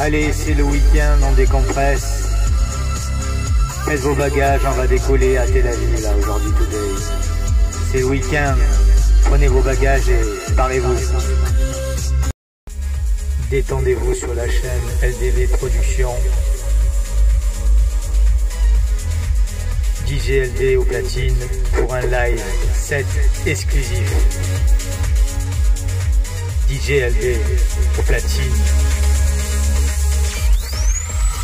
Allez, c'est le week-end, on décompresse. Faites vos bagages, on va décoller à Tel Aviv là aujourd'hui today. C'est le week-end, prenez vos bagages et barrez-vous. Détendez-vous sur la chaîne LDV Productions. DJLD au platine pour un live set exclusif. DJLD au platine.